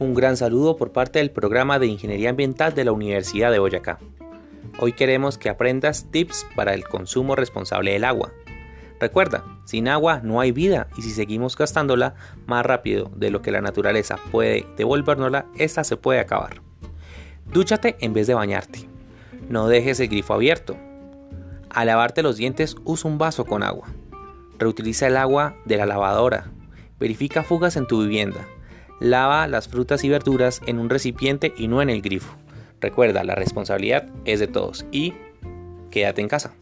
Un gran saludo por parte del programa de Ingeniería Ambiental de la Universidad de Boyacá. Hoy queremos que aprendas tips para el consumo responsable del agua. Recuerda, sin agua no hay vida y si seguimos gastándola más rápido de lo que la naturaleza puede devolvernosla, esta se puede acabar. Dúchate en vez de bañarte. No dejes el grifo abierto. Al lavarte los dientes, usa un vaso con agua. Reutiliza el agua de la lavadora. Verifica fugas en tu vivienda. Lava las frutas y verduras en un recipiente y no en el grifo. Recuerda, la responsabilidad es de todos y quédate en casa.